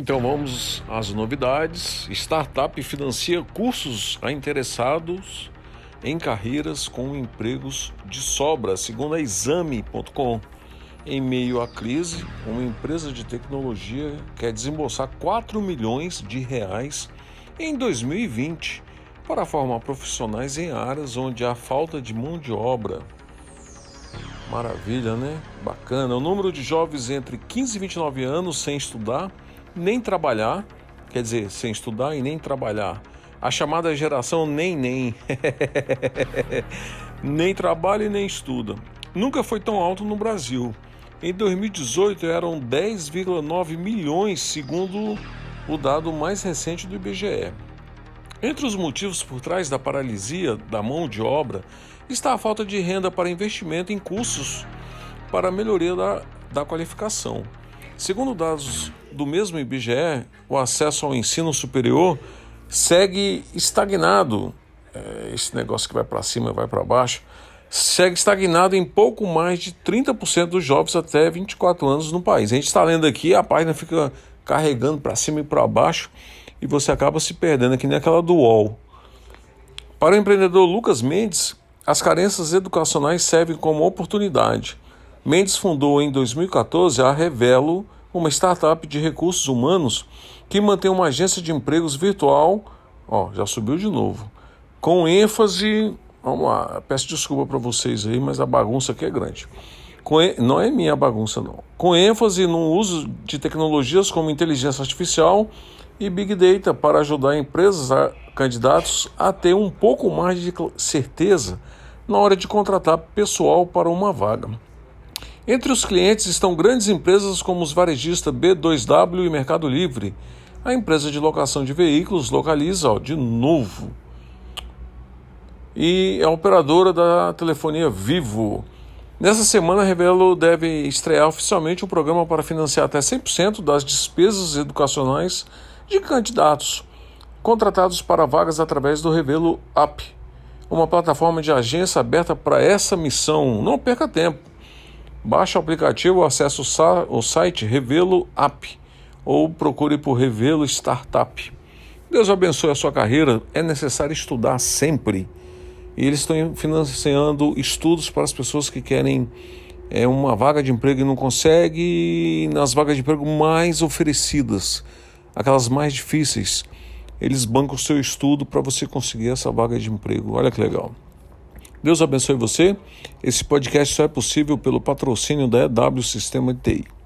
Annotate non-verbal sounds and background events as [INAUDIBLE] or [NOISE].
Então vamos às novidades. Startup financia cursos a interessados em carreiras com empregos de sobra, segundo a exame.com. Em meio à crise, uma empresa de tecnologia quer desembolsar 4 milhões de reais em 2020 para formar profissionais em áreas onde há falta de mão de obra. Maravilha, né? Bacana. O número de jovens entre 15 e 29 anos sem estudar nem trabalhar, quer dizer, sem estudar e nem trabalhar. A chamada geração nem nem. [LAUGHS] nem trabalha e nem estuda. Nunca foi tão alto no Brasil. Em 2018 eram 10,9 milhões, segundo o dado mais recente do IBGE. Entre os motivos por trás da paralisia da mão de obra está a falta de renda para investimento em cursos para melhoria da, da qualificação. Segundo dados do mesmo IBGE, o acesso ao ensino superior segue estagnado. É, esse negócio que vai para cima e vai para baixo segue estagnado em pouco mais de 30% dos jovens até 24 anos no país. A gente está lendo aqui, a página fica carregando para cima e para baixo e você acaba se perdendo aqui naquela do UOL. Para o empreendedor Lucas Mendes, as carências educacionais servem como oportunidade. Mendes fundou em 2014 a Revelo uma startup de recursos humanos que mantém uma agência de empregos virtual, ó, já subiu de novo, com ênfase, vamos lá, peço desculpa para vocês aí, mas a bagunça aqui é grande. Não é minha bagunça não. Com ênfase no uso de tecnologias como inteligência artificial e big data para ajudar empresas, a, candidatos a ter um pouco mais de certeza na hora de contratar pessoal para uma vaga. Entre os clientes estão grandes empresas como os varejistas B2W e Mercado Livre. A empresa de locação de veículos localiza, ó, de novo. E é a operadora da telefonia Vivo. Nessa semana, Revelo deve estrear oficialmente um programa para financiar até 100% das despesas educacionais de candidatos contratados para vagas através do Revelo App, uma plataforma de agência aberta para essa missão. Não perca tempo. Baixe o aplicativo, acesse o site Revelo App ou procure por Revelo Startup. Deus abençoe a sua carreira. É necessário estudar sempre. E eles estão financiando estudos para as pessoas que querem é, uma vaga de emprego e não conseguem, nas vagas de emprego mais oferecidas, aquelas mais difíceis. Eles bancam o seu estudo para você conseguir essa vaga de emprego. Olha que legal. Deus abençoe você. Esse podcast só é possível pelo patrocínio da EW Sistema de TI.